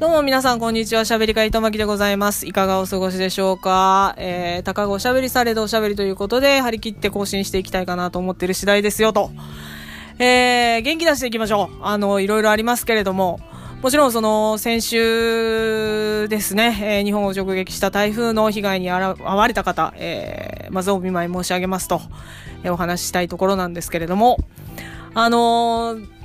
どうも皆さん、こんにちは。しゃべり会とまきでございます。いかがお過ごしでしょうか？えー、たかがおしゃべりされどおしゃべりということで、張り切って更新していきたいかなと思ってる次第ですよ、と。えー、元気出していきましょう。あの、いろいろありますけれども、もちろんその、先週ですね、えー、日本を直撃した台風の被害に遭われた方、えー、まずお見舞い申し上げますと、えー、お話ししたいところなんですけれども、あのー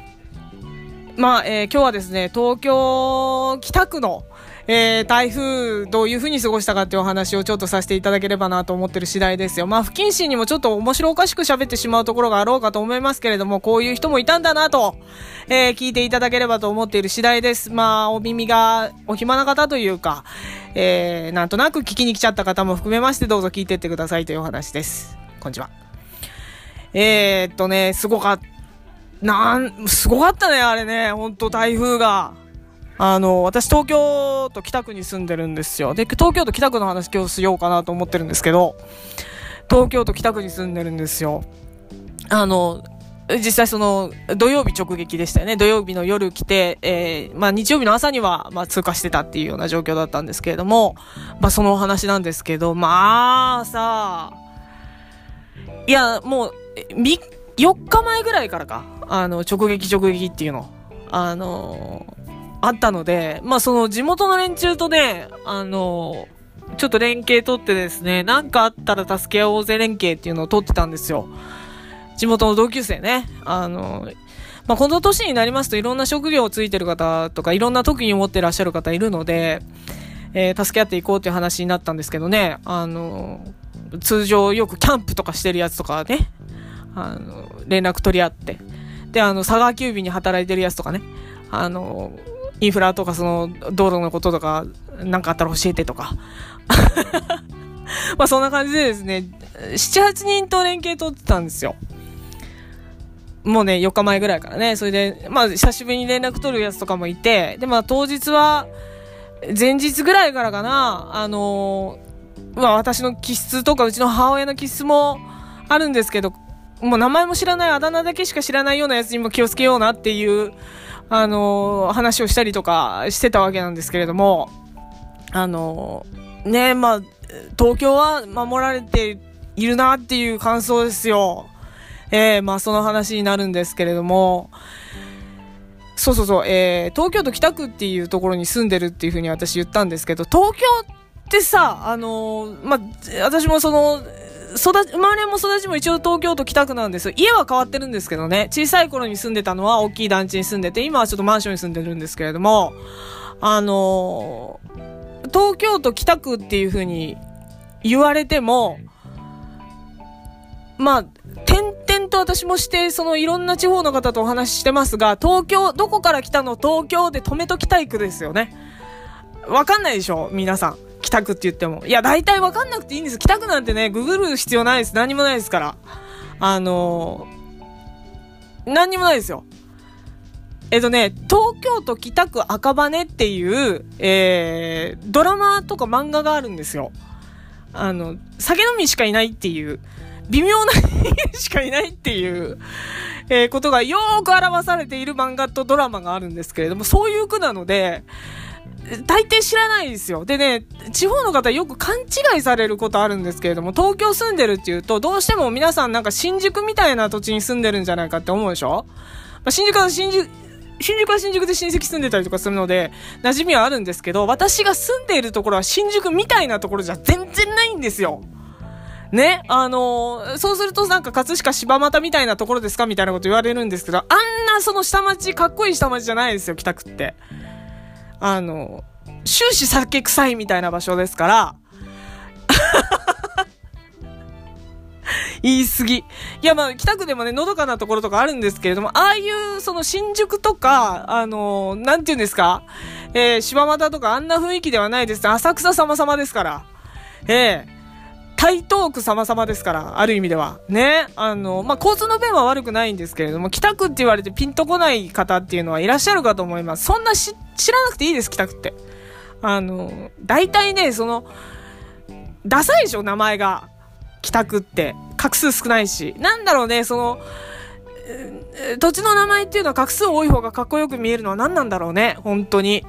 まあ、えー、今日はですね、東京北区の、えー、台風、どういう風に過ごしたかっていうお話をちょっとさせていただければなと思ってる次第ですよ。まあ、不謹慎にもちょっと面白おかしく喋ってしまうところがあろうかと思いますけれども、こういう人もいたんだなと、えー、聞いていただければと思っている次第です。まあ、お耳がお暇な方というか、えー、なんとなく聞きに来ちゃった方も含めましてどうぞ聞いてってくださいというお話です。こんにちは。えー、っとね、すごかった。なん、すごかったね、あれね。ほんと台風が。あの、私東京都北区に住んでるんですよ。で、東京都北区の話今日しようかなと思ってるんですけど、東京都北区に住んでるんですよ。あの、実際その、土曜日直撃でしたよね。土曜日の夜来て、えー、まあ日曜日の朝には、まあ通過してたっていうような状況だったんですけれども、まあそのお話なんですけど、まあさ、いや、もう、3 4日前ぐらいからか、あの、直撃直撃っていうの、あのあったので、まあその地元の連中とね、あのちょっと連携取ってですね、なんかあったら助け合おうぜ連携っていうのを取ってたんですよ。地元の同級生ね。あのまあ、この年になりますといろんな職業をついてる方とかいろんな特技を持ってらっしゃる方いるので、えー、助け合っていこうっていう話になったんですけどね、あの通常よくキャンプとかしてるやつとかね、あの、連絡取り合って。で、あの、佐川急便に働いてるやつとかね、あの、インフラとかその、道路のこととか、なんかあったら教えてとか。まあそんな感じでですね、7、8人と連携取ってたんですよ。もうね、4日前ぐらいからね。それで、まあ久しぶりに連絡取るやつとかもいて、で、まあ当日は、前日ぐらいからかな、あのまあ私の気質とかうちの母親の気質もあるんですけど、もう名前も知らない、あだ名だけしか知らないようなやつにも気をつけようなっていう、あのー、話をしたりとかしてたわけなんですけれども、あのー、ねまあ、東京は守られているなっていう感想ですよ。えー、まあその話になるんですけれども、そうそうそう、えー、東京都北区っていうところに住んでるっていうふうに私言ったんですけど、東京ってさ、あのー、まあ、私もその、育ち、生まれも育ちも一応東京都北区なんです。家は変わってるんですけどね、小さい頃に住んでたのは大きい団地に住んでて、今はちょっとマンションに住んでるんですけれども、あのー、東京都北区っていう風に言われても、まあ、点々と私もして、そのいろんな地方の方とお話ししてますが、東京、どこから来たの？東京で止めときたい区ですよね。わかんないでしょ？皆さん。北区って言っても。いや、大体わかんなくていいんです。北区なんてね、ググる必要ないです。何もないですから。あのー、何にもないですよ。えっとね、東京都北区赤羽っていう、えー、ドラマとか漫画があるんですよ。あの、酒飲みしかいないっていう、微妙な人しかいないっていう、えー、ことがよーく表されている漫画とドラマがあるんですけれども、そういう区なので、大抵知らないですよ。でね、地方の方よく勘違いされることあるんですけれども、東京住んでるっていうと、どうしても皆さんなんか新宿みたいな土地に住んでるんじゃないかって思うでしょ？まあ、新宿は新宿、新宿は新宿で親戚住んでたりとかするので、馴染みはあるんですけど、私が住んでいるところは新宿みたいなところじゃ全然ないんですよ。ね、あのー、そうするとなんか葛飾柴又みたいなところですかみたいなこと言われるんですけど、あんなその下町、かっこいい下町じゃないですよ、北区って。あの、終始酒臭いみたいな場所ですから、言い過ぎ。いや、まあ、北区でもね、のどかなところとかあるんですけれども、ああいう、その新宿とか、あのなんて言うんですか、えー、柴又とかあんな雰囲気ではないです。浅草様々ですから。ええー台東区様々ですから、ある意味では。ね。あの、まあ、交通の便は悪くないんですけれども、北区って言われてピンとこない方っていうのはいらっしゃるかと思います。そんなし、知らなくていいです、北区って。あの、大体ね、その、ダサいでしょ、名前が。北区って。画数少ないし。なんだろうね、その、土地の名前っていうのは画数多い方がかっこよく見えるのは何なんだろうね、本当に。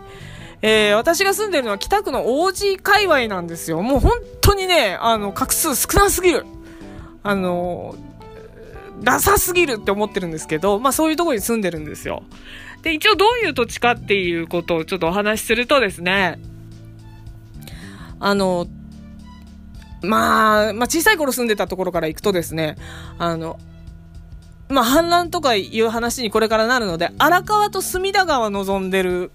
えー、私が住んでるのは北区の王子界隈なんですよ。もう本当にね、あの、画数少なすぎる。あの、ダサすぎるって思ってるんですけど、まあそういうとこに住んでるんですよ。で、一応どういう土地かっていうことをちょっとお話しするとですね、あの、まあ、まあ小さい頃住んでたところから行くとですね、あの、まあ氾濫とかいう話にこれからなるので、荒川と隅田川望んでる、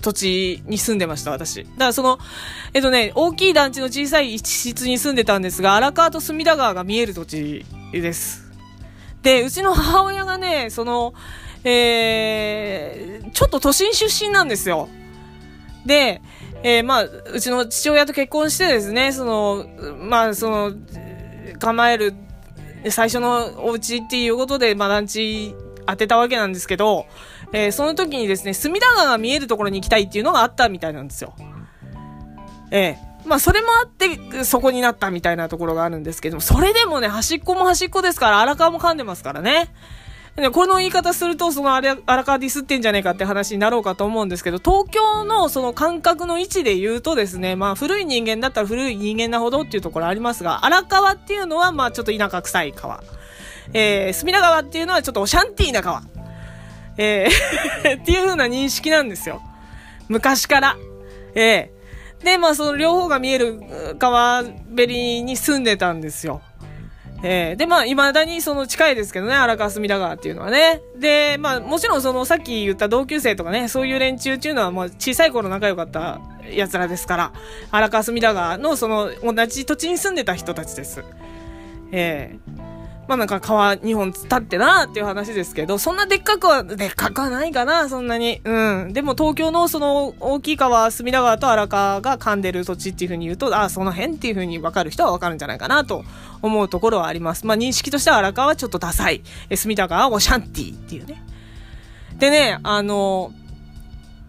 土地に住んでました、私。だからその、えっとね、大きい団地の小さい一室に住んでたんですが、荒川と隅田川が見える土地です。で、うちの母親がね、その、えー、ちょっと都心出身なんですよ。で、えー、まあ、うちの父親と結婚してですね、その、まあ、その、構える、最初のお家っていうことで、まあ、団地当てたわけなんですけど、えー、その時にですね、隅田川が見えるところに行きたいっていうのがあったみたいなんですよ。ええー、まあ、それもあって、そこになったみたいなところがあるんですけども、それでもね、端っこも端っこですから、荒川も噛んでますからね。で、この言い方すると、その荒川ディスってんじゃねえかって話になろうかと思うんですけど、東京のその感覚の位置で言うとですね、まあ古い人間だったら古い人間なほどっていうところありますが、荒川っていうのはまあちょっと田舎臭い川。えー、隅田川っていうのはちょっとオシャンティーな川。えー っていう風な認識なんですよ。昔から。えー、で、まあその両方が見える川べりに住んでたんですよ。えー、で、まあ、未だにその近いですけどね、荒川隅田川っていうのはね。で、まあ、もちろんそのさっき言った同級生とかね、そういう連中っていうのはもう小さい頃仲良かった奴らですから、荒川隅田川のその同じ土地に住んでた人たちです。えー、まあなんか川2本立ってなっていう話ですけど、そんなでっかくは、でっかくはないかな、そんなに。うん。でも東京のその大きい川、隅田川と荒川が噛んでる土地っていう風に言うと、ああ、その辺っていう風に分かる人は分かるんじゃないかなと思うところはあります。まあ認識としては荒川はちょっとダサい。え隅田川はオシャンティっていうね。でね、あの、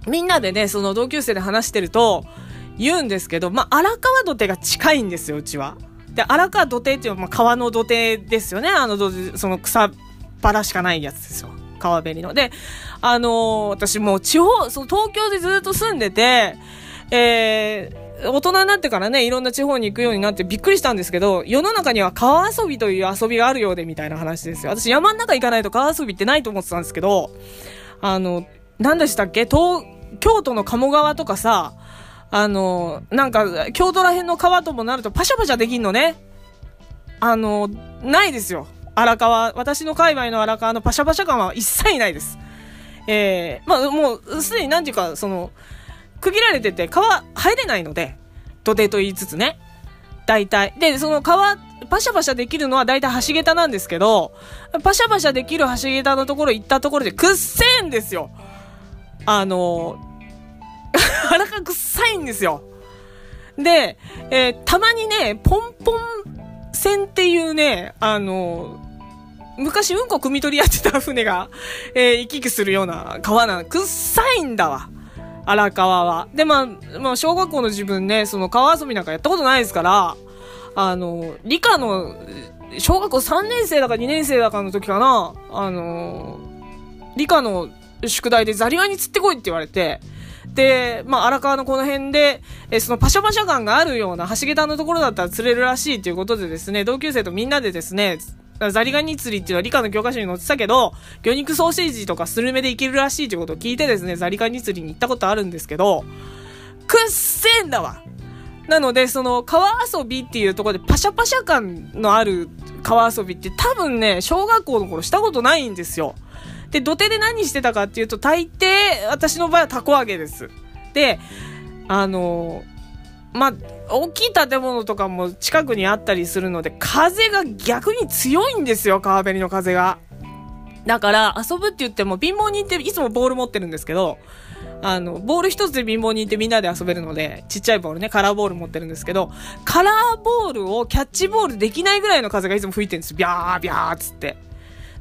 みんなでね、その同級生で話してると、言うんですけど、まあ、荒川土手が近いんですよ、うちは。で、荒川土手っていうのは、まあ、川の土手ですよね。あの、その草っぱしかないやつですよ。川べりの。で、あのー、私もう地方、その東京でずっと住んでて、えー、大人になってからね、いろんな地方に行くようになってびっくりしたんですけど、世の中には川遊びという遊びがあるようでみたいな話ですよ。私山の中行かないと川遊びってないと思ってたんですけど、あの、何でしたっけ？東、京都の鴨川とかさ、あの、なんか、京都ら辺の川ともなるとパシャパシャできんのね。あの、ないですよ。荒川、私の界隈の荒川のパシャパシャ感は一切ないです。えー、まあ、もう、すでになんていうか、その、区切られてて川入れないので、土手と言いつつね。大体。で、その川、パシャパシャできるのは大体橋桁なんですけど、パシャパシャできる橋桁のところ行ったところでくっせえんですよ。あの、腹が臭いんですよ。で、えー、たまにね、ポンポン船っていうね、あの、昔うんこ汲み取りやってた船が、えー、行き来するような川なの。くっさいんだわ。荒川は。で、まあ、まあ、小学校の自分ね、その川遊びなんかやったことないですから、あの、理科の、小学校3年生だか2年生だかの時かな、あの、理科の宿題でザリガニ釣ってこいって言われて、で、まあ、荒川のこの辺で、えそのパシャパシャ感があるような橋桁のところだったら釣れるらしいということでですね、同級生とみんなでですね、ザリガニ釣りっていうのは理科の教科書に載ってたけど、魚肉ソーセージとかスルメでいけるらしいということを聞いてですね、ザリガニ釣りに行ったことあるんですけど、くっせえんだわなので、その川遊びっていうところでパシャパシャ感のある川遊びって多分ね、小学校の頃したことないんですよ。で、土手で何してたかっていうと、大抵、私の場合はタコ揚げです。で、あのまあ、大きい建物とかも近くにあったりするので、風が逆に強いんですよ、川べりの風が。だから、遊ぶって言っても、貧乏人っていつもボール持ってるんですけど、あの、ボール一つで貧乏人ってみんなで遊べるので、ちっちゃいボールね、カラーボール持ってるんですけど、カラーボールをキャッチボールできないぐらいの風がいつも吹いてるんですビャービャーつって。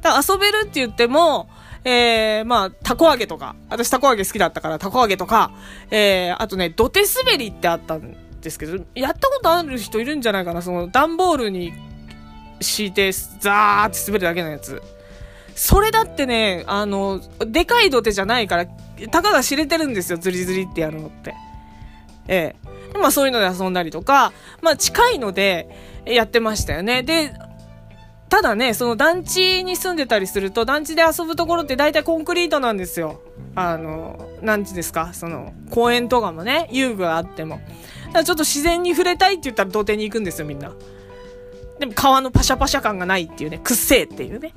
だから遊べるって言っても、えー、まあ、タコ揚げとか、私タコ揚げ好きだったからタコ揚げとか、えー、あとね、土手滑りってあったんですけど、やったことある人いるんじゃないかな、その段ボールに敷いて、ザーって滑るだけのやつ。それだってね、あの、でかい土手じゃないから、たかが知れてるんですよ、ズリズリってやるのって。ええ。まあそういうので遊んだりとか、まあ近いのでやってましたよね。で、ただね、その団地に住んでたりすると、団地で遊ぶところって大体コンクリートなんですよ。あの、なんてですか、その、公園とかもね、遊具があっても。だからちょっと自然に触れたいって言ったら土手に行くんですよ、みんな。でも川のパシャパシャ感がないっていうね、くっせえっていうね。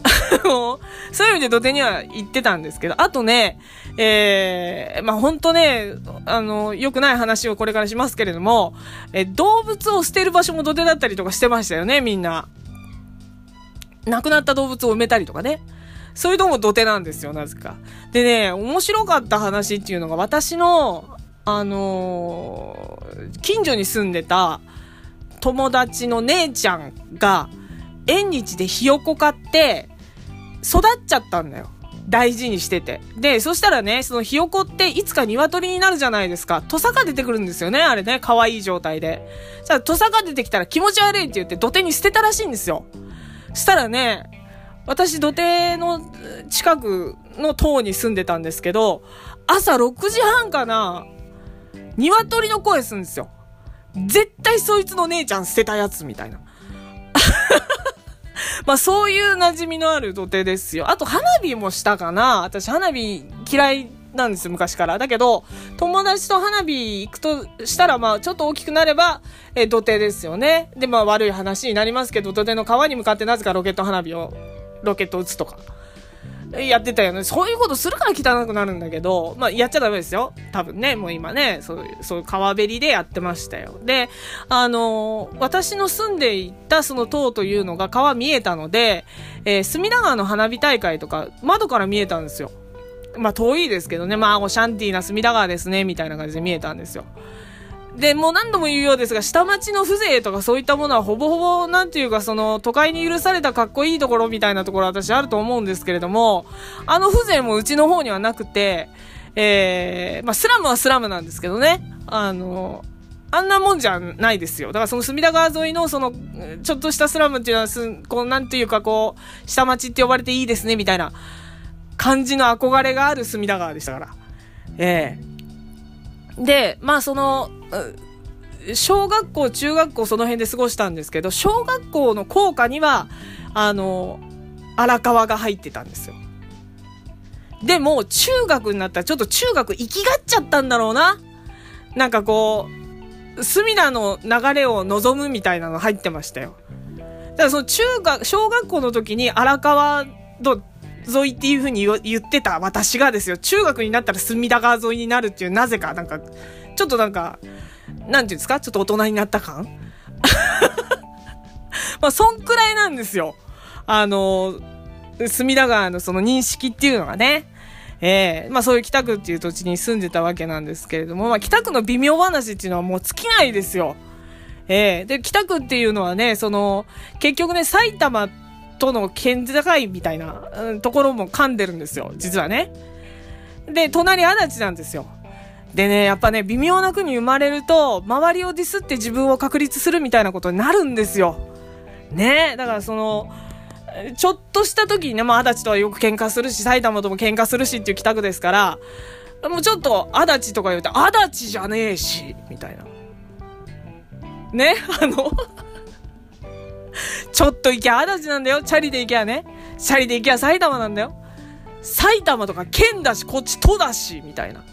そういう意味で土手には行ってたんですけど、あとね、えー、まあ、ほんとね、あの、良くない話をこれからしますけれども、え動物を捨てる場所も土手だったりとかしてましたよね、みんな。亡くなった動物を埋めたりとかね。そういうのも土手なんですよ、なぜか。でね、面白かった話っていうのが、私の、あのー、近所に住んでた友達の姉ちゃんが、縁日でひよこ買って、育っちゃったんだよ。大事にしてて。で、そしたらね、そのひよこっていつか鶏になるじゃないですか。土佐が出てくるんですよね、あれね。可愛い状態で。じゃあ、土佐が出てきたら気持ち悪いって言って土手に捨てたらしいんですよ。したらね、私土手の近くの塔に住んでたんですけど、朝6時半かな、鶏の声するんですよ。絶対そいつの姉ちゃん捨てたやつみたいな。まあそういう馴染みのある土手ですよ。あと花火もしたかな私花火嫌いなんですよ、昔から。だけど、友達と花火行くとしたら、まあ、ちょっと大きくなれば、え土手ですよね。で、まあ、悪い話になりますけど、土手の川に向かってなぜかロケット花火を、ロケットを撃つとか。やってたよね。そういうことするから汚くなるんだけど、まあ、やっちゃダメですよ。多分ね、もう今ね、そういう、そういう川べりでやってましたよ。で、あのー、私の住んでいたその塔というのが川見えたので、えー、隅田川の花火大会とか、窓から見えたんですよ。まあ、遠いですけどね、まあ、シャンティーな隅田川ですね、みたいな感じで見えたんですよ。で、もう何度も言うようですが、下町の風情とかそういったものはほぼほぼ、なんていうか、その、都会に許されたかっこいいところみたいなところ私あると思うんですけれども、あの風情もうちの方にはなくて、えー、まあ、スラムはスラムなんですけどね、あの、あんなもんじゃないですよ。だからその隅田川沿いのその、ちょっとしたスラムっていうのはす、こう、なんていうかこう、下町って呼ばれていいですね、みたいな感じの憧れがある隅田川でしたから。ええー、で、まあその、小学校、中学校その辺で過ごしたんですけど、小学校の校歌には、あの、荒川が入ってたんですよ。でも、中学になったらちょっと中学行きがっちゃったんだろうな。なんかこう、隅田の流れを望むみたいなの入ってましたよ。だからその中学、小学校の時に荒川の沿いっていう風に言ってた私がですよ、中学になったら隅田川沿いになるっていう、なぜか、なんか、ちょっとなんか、なんていうんですかちょっと大人になった感？まあ、そんくらいなんですよ。あの、隅田川のその認識っていうのがね。ええー、まあそういう北区っていう土地に住んでたわけなんですけれども、まあ北区の微妙話っていうのはもう尽きないですよ。ええー、で、北区っていうのはね、その、結局ね、埼玉ってとの県境みたいな、うん、ところも噛んでるんですよ、実はね。で、隣足立なんですよ。でね、やっぱね、微妙な区に生まれると、周りをディスって自分を確立するみたいなことになるんですよ。ねだからその、ちょっとした時にね、まあ、足立とはよく喧嘩するし、埼玉とも喧嘩するしっていう北区ですから、もうちょっと、足立とか言うと、足立じゃねえし、みたいな。ねあの ちょっと行きゃ足立なんだよ。チャリで行きゃね。チャリで行きゃ埼玉なんだよ。埼玉とか県だし、こっち都だし、みたいな。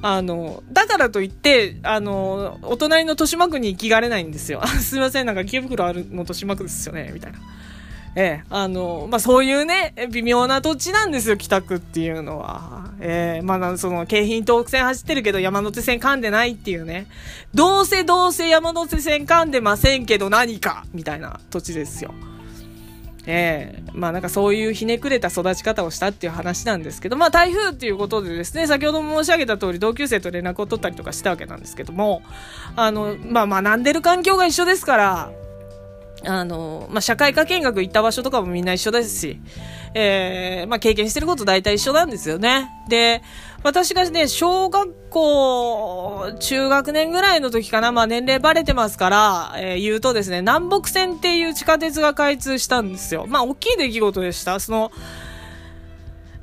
あの、だからといって、あの、お隣の豊島区に行きがれないんですよ。すいません、なんか池袋あるの豊島区ですよね、みたいな。ええ、あの、まあ、そういうね、微妙な土地なんですよ、北区っていうのは。ええ、まあ、その、京浜東北線走ってるけど山手線噛んでないっていうね。どうせどうせ山手線噛んでませんけど何か、みたいな土地ですよ。ええまあなんかそういうひねくれた育ち方をしたっていう話なんですけど、まあ台風っていうことでですね、先ほども申し上げた通り同級生と連絡を取ったりとかしたわけなんですけども、あの、まあ学んでる環境が一緒ですから、あの、まあ、社会科見学行った場所とかもみんな一緒ですし、えー、まあ、経験してること大体一緒なんですよね。で、私がね、小学校、中学年ぐらいの時かな、まあ、年齢バレてますから、えー、言うとですね、南北線っていう地下鉄が開通したんですよ。まあ、大きい出来事でした。その、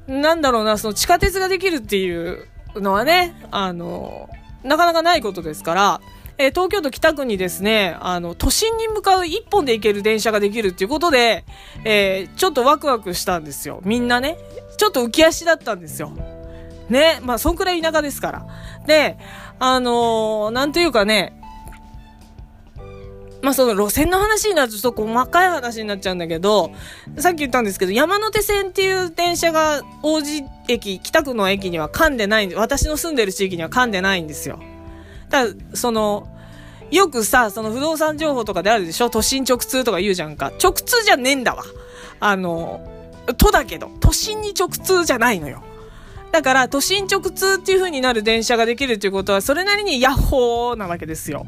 なんだろうな、その地下鉄ができるっていうのはね、あの、なかなかないことですから、えー、東京都北区にですね、あの、都心に向かう一本で行ける電車ができるっていうことで、えー、ちょっとワクワクしたんですよ。みんなね。ちょっと浮き足だったんですよ。ね。まあ、そんくらい田舎ですから。で、あのー、なんというかね、まあ、その路線の話になるとちょっと細かい話になっちゃうんだけど、さっき言ったんですけど、山手線っていう電車が王子駅、北区の駅には噛んでないんで、私の住んでる地域には噛んでないんですよ。ただ、その、よくさ、その不動産情報とかであるでしょ？都心直通とか言うじゃんか。直通じゃねえんだわ。あの、都だけど、都心に直通じゃないのよ。だから、都心直通っていう風になる電車ができるっていうことは、それなりにヤッホーなわけですよ。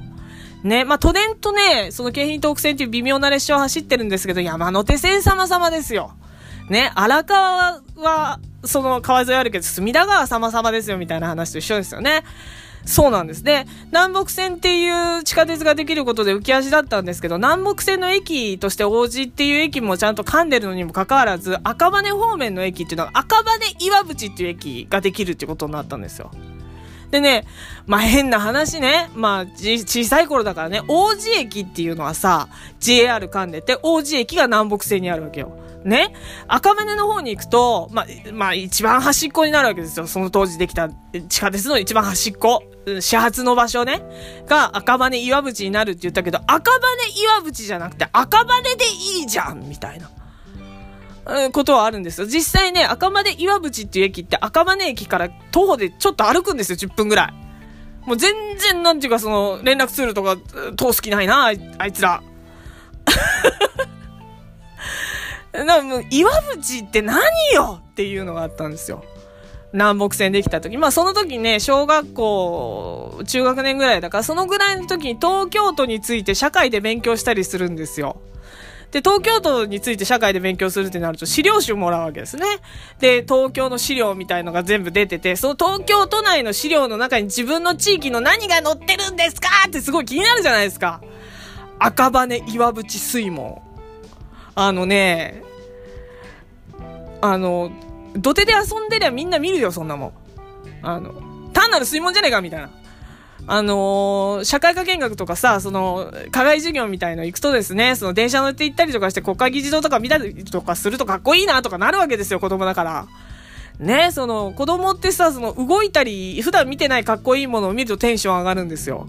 ね、まあ、都電とね、その京浜東北線っていう微妙な列車を走ってるんですけど、山手線様々ですよ。ね、荒川は、その川沿いあるけど、隅田川様々ですよ、みたいな話と一緒ですよね。そうなんです。で、南北線っていう地下鉄ができることで浮き足だったんですけど、南北線の駅として王子っていう駅もちゃんと噛んでるのにもかかわらず、赤羽方面の駅っていうのは赤羽岩淵っていう駅ができるってことになったんですよ。でね、まあ、変な話ね。まあ、小さい頃だからね、王子駅っていうのはさ、JR 噛んでて、王子駅が南北線にあるわけよ。ね。赤羽の方に行くと、まあ、まあ、一番端っこになるわけですよ。その当時できた地下鉄の一番端っこ。始発の場所ね。が赤羽岩淵になるって言ったけど、赤羽岩淵じゃなくて赤羽でいいじゃんみたいな。ことはあるんですよ。実際ね、赤羽岩淵っていう駅って赤羽駅から徒歩でちょっと歩くんですよ、10分ぐらい。もう全然なんていうかその連絡ツールとか通す気ないな、あいつら。なもう岩淵って何よっていうのがあったんですよ。南北線できた時。まあその時ね、小学校、中学年ぐらいだから、そのぐらいの時に東京都について社会で勉強したりするんですよ。で、東京都について社会で勉強するってなると資料集もらうわけですね。で、東京の資料みたいのが全部出てて、その東京都内の資料の中に自分の地域の何が載ってるんですかってすごい気になるじゃないですか。赤羽岩淵水門。あのね、あの、土手で遊んでりゃみんな見るよ、そんなもん。あの、単なる水門じゃねえか、みたいな。あのー、社会科見学とかさ、その、課外授業みたいの行くとですね、その電車乗って行ったりとかして国会議事堂とか見たりとかするとかっこいいなとかなるわけですよ、子供だから。ね、その、子供ってさ、その、動いたり、普段見てないかっこいいものを見るとテンション上がるんですよ。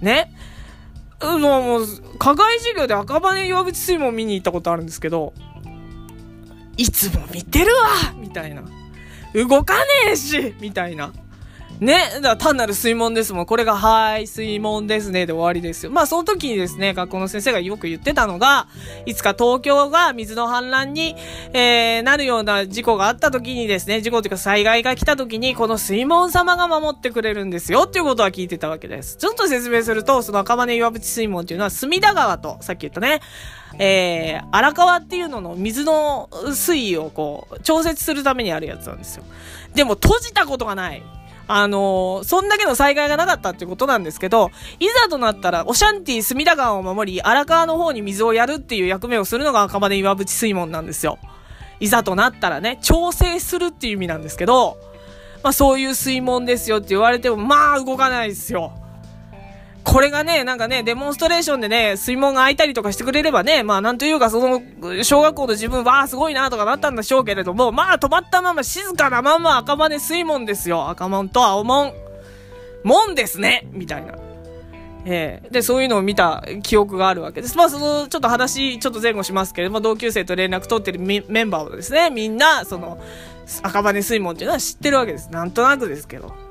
ね。もう、もう、課外授業で赤羽岩淵水門見に行ったことあるんですけど、いつも見てるわみたいな。動かねえしみたいな。ね。だから単なる水門ですもん。これが、はい、水門ですね。で終わりですよ。まあ、その時にですね、学校の先生がよく言ってたのが、いつか東京が水の氾濫に、えー、なるような事故があった時にですね、事故というか災害が来た時に、この水門様が守ってくれるんですよ。っていうことは聞いてたわけです。ちょっと説明すると、その赤羽岩淵水門っていうのは、隅田川と、さっき言ったね、えー、荒川っていうのの水の水位をこう、調節するためにあるやつなんですよ。でも閉じたことがない。あのー、そんだけの災害がなかったってことなんですけど、いざとなったら、オシャンティ隅田川を守り、荒川の方に水をやるっていう役目をするのが赤羽岩淵水門なんですよ。いざとなったらね、調整するっていう意味なんですけど、まあそういう水門ですよって言われても、まあ動かないですよ。これがね、なんかね、デモンストレーションでね、水門が開いたりとかしてくれればね、まあなんというかその、小学校の自分、わあすごいなとかなったんでしょうけれども、まあ止まったまま静かなまま赤羽水門ですよ。赤門と青門。門ですねみたいな。えー、で、そういうのを見た記憶があるわけです。まあ、その、ちょっと話、ちょっと前後しますけれども、同級生と連絡取ってるメンバーをですね、みんな、その、赤羽水門っていうのは知ってるわけです。なんとなくですけど。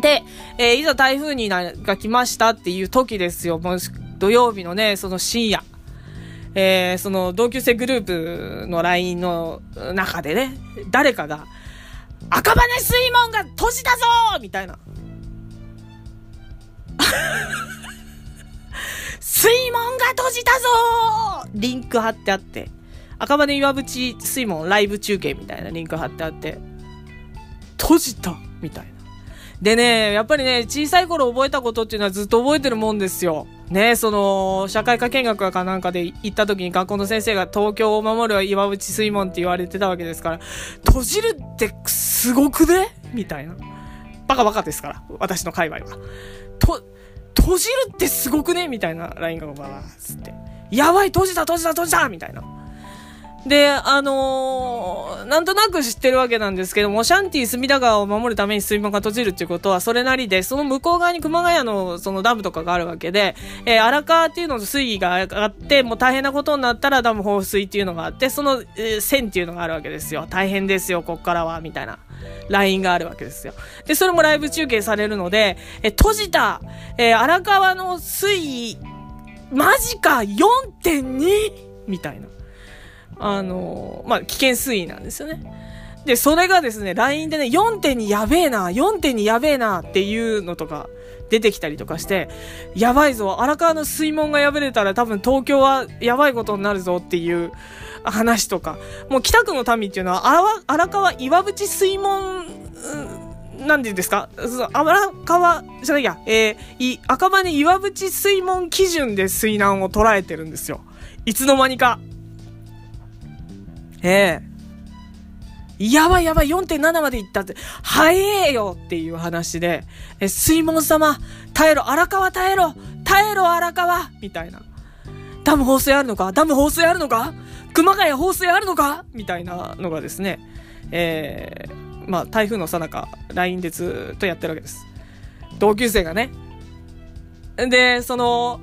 で、えー、いざ台風にな、が来ましたっていう時ですよ。もう土曜日のね、その深夜。えー、その同級生グループの LINE の中でね、誰かが、赤羽水門が閉じたぞみたいな。水門が閉じたぞリンク貼ってあって。赤羽岩淵水門ライブ中継みたいなリンク貼ってあって、閉じたみたいな。でね、やっぱりね、小さい頃覚えたことっていうのはずっと覚えてるもんですよ。ね、その、社会科見学かなんかで行った時に学校の先生が東京を守る岩淵水門って言われてたわけですから、閉じるってすごくね？みたいな。バカバカですから、私の界隈は。と、閉じるってすごくね？みたいな LINE がバーつって。やばい閉じた閉じた閉じたみたいな。で、あのー、なんとなく知ってるわけなんですけども、シャンティ隅田川を守るために水門が閉じるっていうことはそれなりで、その向こう側に熊谷のそのダムとかがあるわけで、えー、荒川っていうのと水位が上がって、もう大変なことになったらダム放水っていうのがあって、その、えー、線っていうのがあるわけですよ。大変ですよ、こっからは、みたいな。ラインがあるわけですよ。で、それもライブ中継されるので、え閉じた、えー、荒川の水位、マジか !4.2! みたいな。あの、まあ、危険水位なんですよね。で、それがですね、LINE でね、4.2やべえな、4.2やべえなっていうのとか出てきたりとかして、やばいぞ、荒川の水門が破れたら多分東京はやばいことになるぞっていう話とか、もう北区の民っていうのは荒川岩淵水門、なんて言うんですか？荒川じゃないや、えー、赤羽岩淵水門基準で水難を捉えてるんですよ。いつの間にか。ええやばいやばい、4.7まで行ったって、早えよっていう話で、え、水門様、耐えろ、荒川耐えろ、耐えろ、荒川みたいな。ダム放水あるのか？ダム放水あるのか？熊谷放水あるのか？みたいなのがですね、えー、まあ、台風のさなか、LINE でずっとやってるわけです。同級生がね。で、その、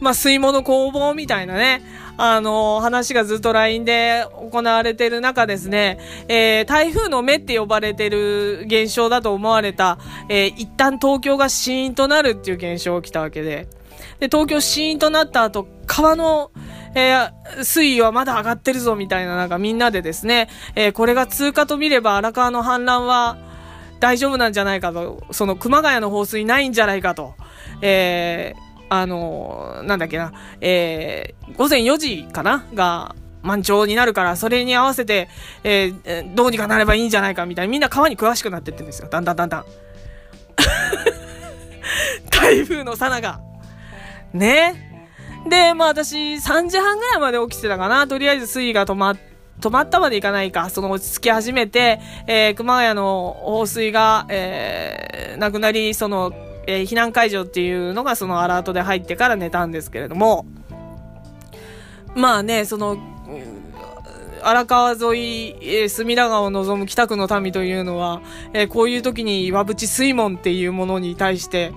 まあ、水門の工房みたいなね、あの、話がずっと LINE で行われている中ですね、えー、台風の目って呼ばれてる現象だと思われた、えー、一旦東京がシーンとなるっていう現象が起きたわけで、で、東京シーンとなった後、川の、えー、水位はまだ上がってるぞみたいな、なんかみんなでですね、えー、これが通過と見れば荒川の氾濫は大丈夫なんじゃないかと、その熊谷の放水ないんじゃないかと、えー、あのー、なんだっけな、えー、午前4時かなが、満潮になるから、それに合わせて、えー、どうにかなればいいんじゃないかみたいな、みんな川に詳しくなってってるんですよ。だんだんだんだん。台風のさなが。ね。で、まあ私、3時半ぐらいまで起きてたかな。とりあえず水位が止まっ止まったまでいかないか、その落ち着き始めて、えー、熊谷の放水が、えー、なくなり、その、えー、避難解除っていうのがそのアラートで入ってから寝たんですけれども、まあね、その、荒川沿い、えー、隅田川を望む北区の民というのは、えー、こういう時に岩淵水門っていうものに対して、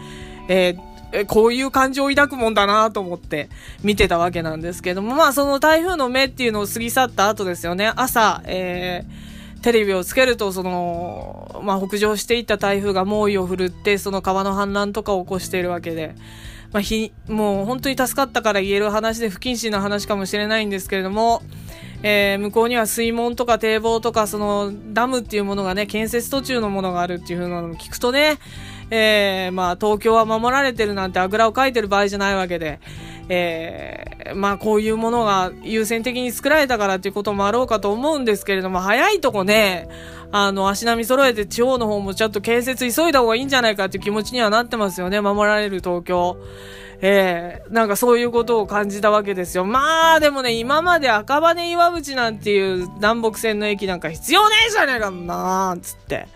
えー、こういう感情を抱くもんだなと思って見てたわけなんですけども、まあその台風の目っていうのを過ぎ去った後ですよね、朝、えー、テレビをつけると、その、まあ、北上していった台風が猛威を振るって、その川の氾濫とかを起こしているわけで、まあ、ひ、もう本当に助かったから言える話で不謹慎な話かもしれないんですけれども、えー、向こうには水門とか堤防とか、そのダムっていうものがね、建設途中のものがあるっていう風なのを聞くとね、えー、まあ、東京は守られてるなんてあぐらをかいてる場合じゃないわけで、えー、まあこういうものが優先的に作られたからっていうこともあろうかと思うんですけれども、早いとこね、あの、足並み揃えて地方の方もちょっと建設急いだ方がいいんじゃないかっていう気持ちにはなってますよね、守られる東京。えー、なんかそういうことを感じたわけですよ。まあでもね、今まで赤羽岩淵なんていう南北線の駅なんか必要ねえじゃねえかなーつって。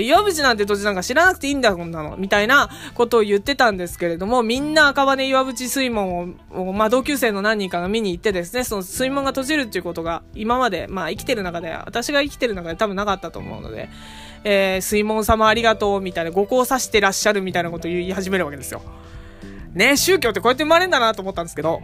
岩淵なんて土地なんか知らなくていいんだ、こんなの。みたいなことを言ってたんですけれども、みんな赤羽岩淵水門を、まあ、同級生の何人かが見に行ってですね、その水門が閉じるっていうことが、今まで、まあ、生きてる中で、私が生きてる中で多分なかったと思うので、えー、水門様ありがとう、みたいな、五行さしてらっしゃるみたいなことを言い始めるわけですよ。ね、宗教ってこうやって生まれるんだなと思ったんですけど、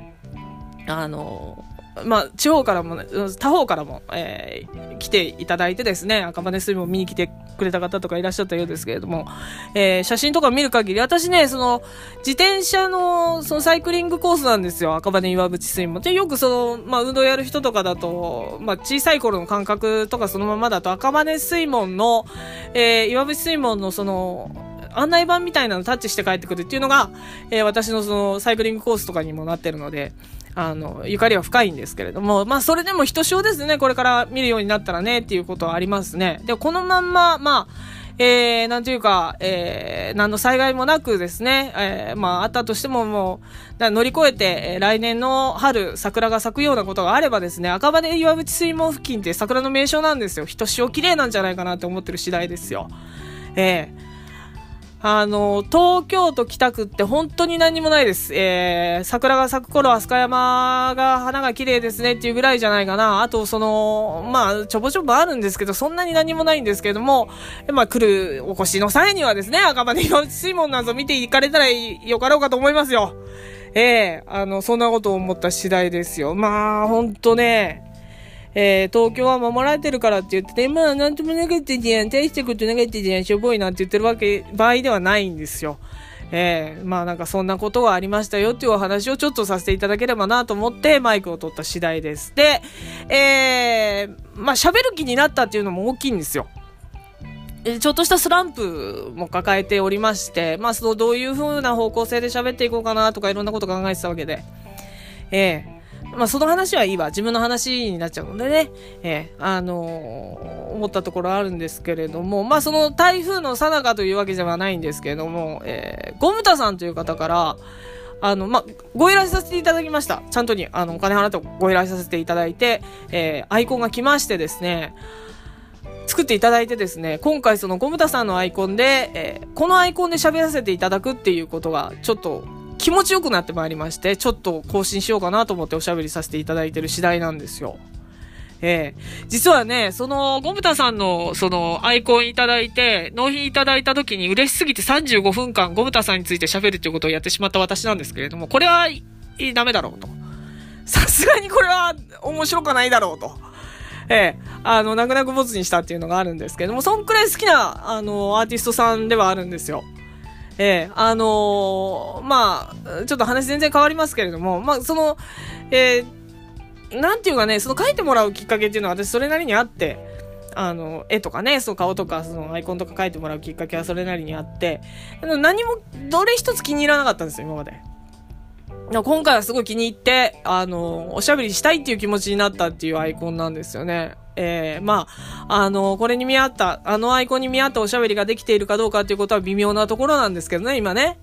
あのまあ、地方からも、他方からも、えー、来ていただいてですね、赤羽水も見に来てくれた方とかいらっしゃったようですけれども、えー、写真とか見る限り、私ね、その、自転車の、そのサイクリングコースなんですよ、赤羽岩淵水門。で、よくその、まあ、運動やる人とかだと、まあ、小さい頃の感覚とかそのままだと、赤羽水門の、えー、岩淵水門のその、案内板みたいなのタッチして帰ってくるっていうのが、えー、私のそのサイクリングコースとかにもなってるので、あの、ゆかりは深いんですけれども、まあ、それでもひとしおですね、これから見るようになったらね、っていうことはありますね。で、このまんま、まあ、えー、なんというか、えー、何の災害もなくですね、えー、まあ、あったとしてももう、乗り越えて、え、来年の春、桜が咲くようなことがあればですね、赤羽岩淵水門付近って桜の名所なんですよ。ひとしお綺麗なんじゃないかなって思ってる次第ですよ。えー、あの、東京都北区って本当に何もないです。えー、桜が咲く頃、飛鳥山が花が綺麗ですねっていうぐらいじゃないかな。あと、その、まあ、ちょぼちょぼあるんですけど、そんなに何もないんですけども、まあ、来るお越しの際にはですね、赤羽岩内水門など見ていかれたらよかろうかと思いますよ。ええー、あの、そんなことを思った次第ですよ。まあ、ほんとね、えー、東京は守られてるからって言って、まあ、なんともなかったじゃん、大したことなかったじゃん、しょぼいなって言ってるわけ、場合ではないんですよ。えー、まあなんかそんなことがありましたよっていうお話をちょっとさせていただければなと思ってマイクを取った次第です。で、えー、まあ喋る気になったっていうのも大きいんですよ。ちょっとしたスランプも抱えておりまして、まあそのどういう風な方向性で喋っていこうかなとかいろんなこと考えてたわけで。ええまあ、その話はいいわ。自分の話になっちゃうのでね、えー、あのー、思ったところあるんですけれども、まあ、その台風のさなかというわけではないんですけれども、えー、ゴムタさんという方から、あの、まあ、ご依頼させていただきました。ちゃんとに、あの、お金払ってご依頼させていただいて、えー、アイコンが来ましてですね、作っていただいてですね、今回そのゴムタさんのアイコンで、えー、このアイコンで喋らせていただくっていうことが、ちょっと気持ちよくなってまいりまして、ちょっと更新しようかなと思っておしゃべりさせていただいてる次第なんですよ。ええー、実はね、その、ゴムタさんの、その、アイコンいただいて、納品いただいた時に嬉しすぎて35分間、ゴムタさんについて喋るっていうことをやってしまった私なんですけれども、これは、ダメだろうと。さすがにこれは、面白くないだろうと。ええー、あの、泣く泣くボツにしたっていうのがあるんですけれども、そんくらい好きな、あの、アーティストさんではあるんですよ。えー、あのー、まあ、ちょっと話全然変わりますけれども、まあ、その、えー、なんていうかね、その書いてもらうきっかけっていうのは私それなりにあって、あの、絵とかね、その顔とか、そのアイコンとか書いてもらうきっかけはそれなりにあって、何も、どれ一つ気に入らなかったんですよ、今まで。今回はすごい気に入って、あの、おしゃべりしたいっていう気持ちになったっていうアイコンなんですよね。えー、まあ、あの、これに見合った、あのアイコンに見合ったおしゃべりができているかどうかっていうことは微妙なところなんですけどね、今ね。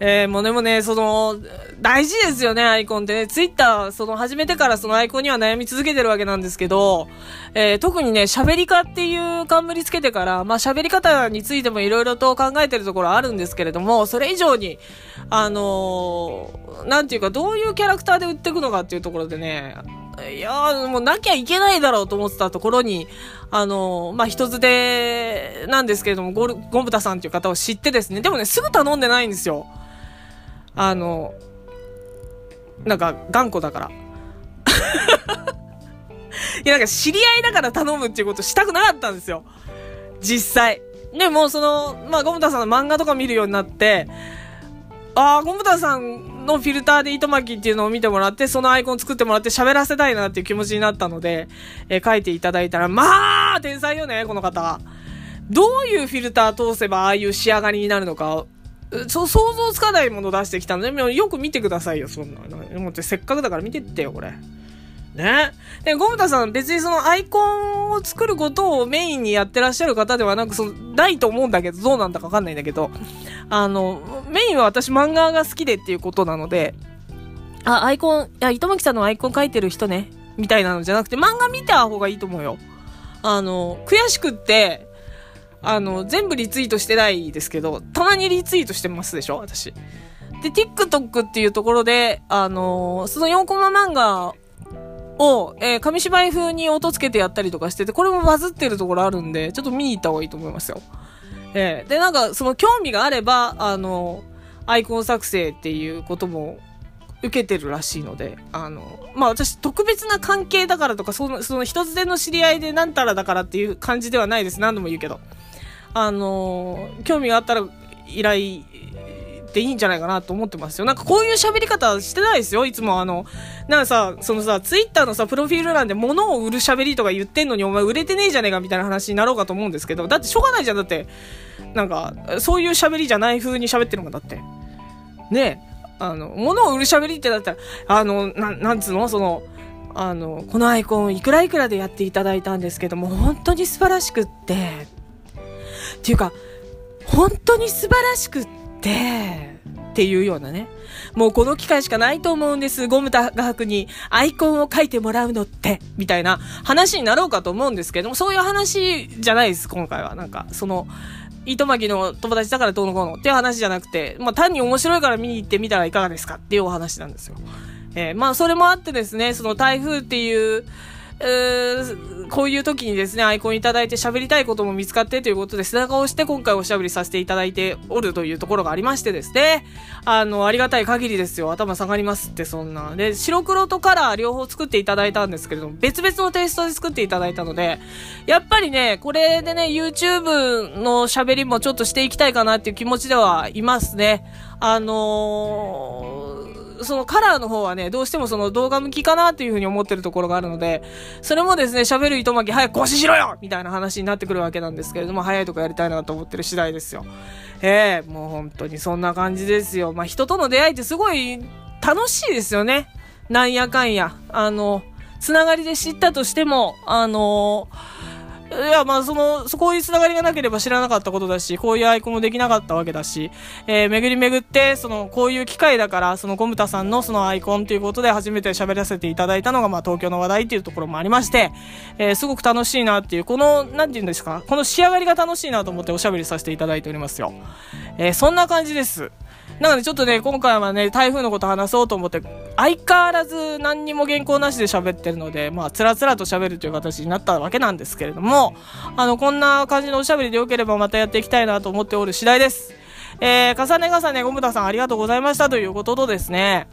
えー、もうでもね、その、大事ですよね、アイコンってね。ツイッター、その、始めてからそのアイコンには悩み続けてるわけなんですけど、えー、特にね、喋り家っていう冠つけてから、まあ喋り方についても色々と考えてるところあるんですけれども、それ以上に、あのー、なんていうか、どういうキャラクターで売っていくのかっていうところでね、いやもうなきゃいけないだろうと思ってたところに、あの、まあ、人づてなんですけれども、ゴル、ゴムタさんっていう方を知ってですね、でもね、すぐ頼んでないんですよ。あの、なんか、頑固だから。いや、なんか知り合いだから頼むっていうことしたくなかったんですよ。実際。でも、その、まあ、ゴムタさんの漫画とか見るようになって、ああ、ゴムタさんのフィルターで糸巻きっていうのを見てもらって、そのアイコン作ってもらって喋らせたいなっていう気持ちになったので、えー、書いていただいたら、まあ、天才よね、この方。どういうフィルター通せばああいう仕上がりになるのか、そ想像つかないもの出してきたので、よく見てくださいよ、そんな。思ってせっかくだから見てってよ、これ。ね。で、ゴムタさん別にそのアイコンを作ることをメインにやってらっしゃる方ではなく、その、ないと思うんだけど、どうなんだかわかんないんだけど、あの、メインは私漫画が好きでっていうことなので、あ、アイコン、いや、糸巻さんのアイコン描いてる人ね、みたいなのじゃなくて、漫画見た方がいいと思うよ。あの、悔しくって、あの、全部リツイートしてないですけど、たまにリツイートしてますでしょ私。で、TikTok っていうところで、あのその4コマ漫画を、えー、紙芝居風に音つけてやったりとかしてて、これもバズってるところあるんで、ちょっと見に行った方がいいと思いますよ。えー、で、なんか、その興味があれば、あの、アイコン作成っていうことも受けてるらしいので、あの、まあ私特別な関係だからとか、その、その一つでの知り合いでなんたらだからっていう感じではないです。何度も言うけど。あの、興味があったら依頼っていいんじゃないかなと思ってますよ。なんかこういう喋り方してないですよ。いつもあの、なんかさ、そのさ、ツイッターのさ、プロフィール欄で物を売る喋りとか言ってんのにお前売れてねえじゃねえかみたいな話になろうかと思うんですけど、だってしょうがないじゃん。だって、なんか、そういう喋りじゃない風に喋ってるもんだって。ねえ。あの、物を売る喋りってだったら、あの、ななんつうの？その、あの、このアイコンいくらいくらでやっていただいたんですけども、本当に素晴らしくって、っていうか、本当に素晴らしくって、っていうようなね。もうこの機会しかないと思うんです。ゴムタ画伯にアイコンを書いてもらうのって、みたいな話になろうかと思うんですけども、そういう話じゃないです、今回は。なんか、その、糸巻の友達だからどうのこうのっていう話じゃなくて、まあ単に面白いから見に行ってみたらいかがですかっていうお話なんですよ。えー、まあそれもあってですね、その台風っていう、えー、こういう時にですね、アイコンいただいて喋りたいことも見つかってということで背中を押して今回おしゃべりさせていただいておるというところがありましてですね、あの、ありがたい限りですよ。頭下がりますってそんな。で、白黒とカラー両方作っていただいたんですけれども、別々のテイストで作っていただいたので、やっぱりね、これでね、YouTube の喋りもちょっとしていきたいかなっていう気持ちではいますね。あのーそのカラーの方はね、どうしてもその動画向きかなっていうふうに思ってるところがあるので、それもですね、喋る糸巻き早く更新しろよみたいな話になってくるわけなんですけれども、早いとこやりたいなと思ってる次第ですよ。ええー、もう本当にそんな感じですよ。まあ、人との出会いってすごい楽しいですよね。なんやかんや。あの、つながりで知ったとしても、あのーいや、まあ、その、そこういうつながりがなければ知らなかったことだし、こういうアイコンもできなかったわけだし、えー、巡り巡って、その、こういう機会だから、その、ゴムタさんのそのアイコンということで初めて喋らせていただいたのが、まあ、東京の話題っていうところもありまして、えー、すごく楽しいなっていう、この、なんて言うんですか、この仕上がりが楽しいなと思っておしゃべりさせていただいておりますよ。えー、そんな感じです。なのでちょっとね、今回はね、台風のこと話そうと思って、相変わらず何にも原稿なしで喋ってるので、まあ、つらつらと喋るという形になったわけなんですけれども、あの、こんな感じのおしゃべりでよければまたやっていきたいなと思っておる次第です。えー、重ね重ねゴムタさんありがとうございましたということとですね、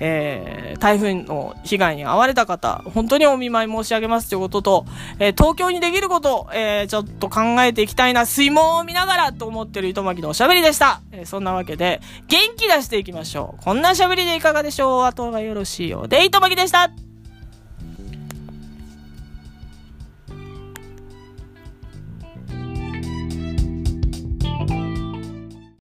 えー、台風の被害に遭われた方、本当にお見舞い申し上げますということと、えー、東京にできること、えー、ちょっと考えていきたいな、水門を見ながらと思ってる糸巻のおしゃべりでした。え、そんなわけで、元気出していきましょう。こんなしゃべりでいかがでしょうあとがよろしいようで、糸巻でした